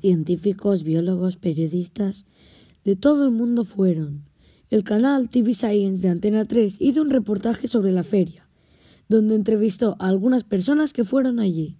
Científicos, biólogos, periodistas, de todo el mundo fueron. El canal TV Science de Antena 3 hizo un reportaje sobre la feria, donde entrevistó a algunas personas que fueron allí.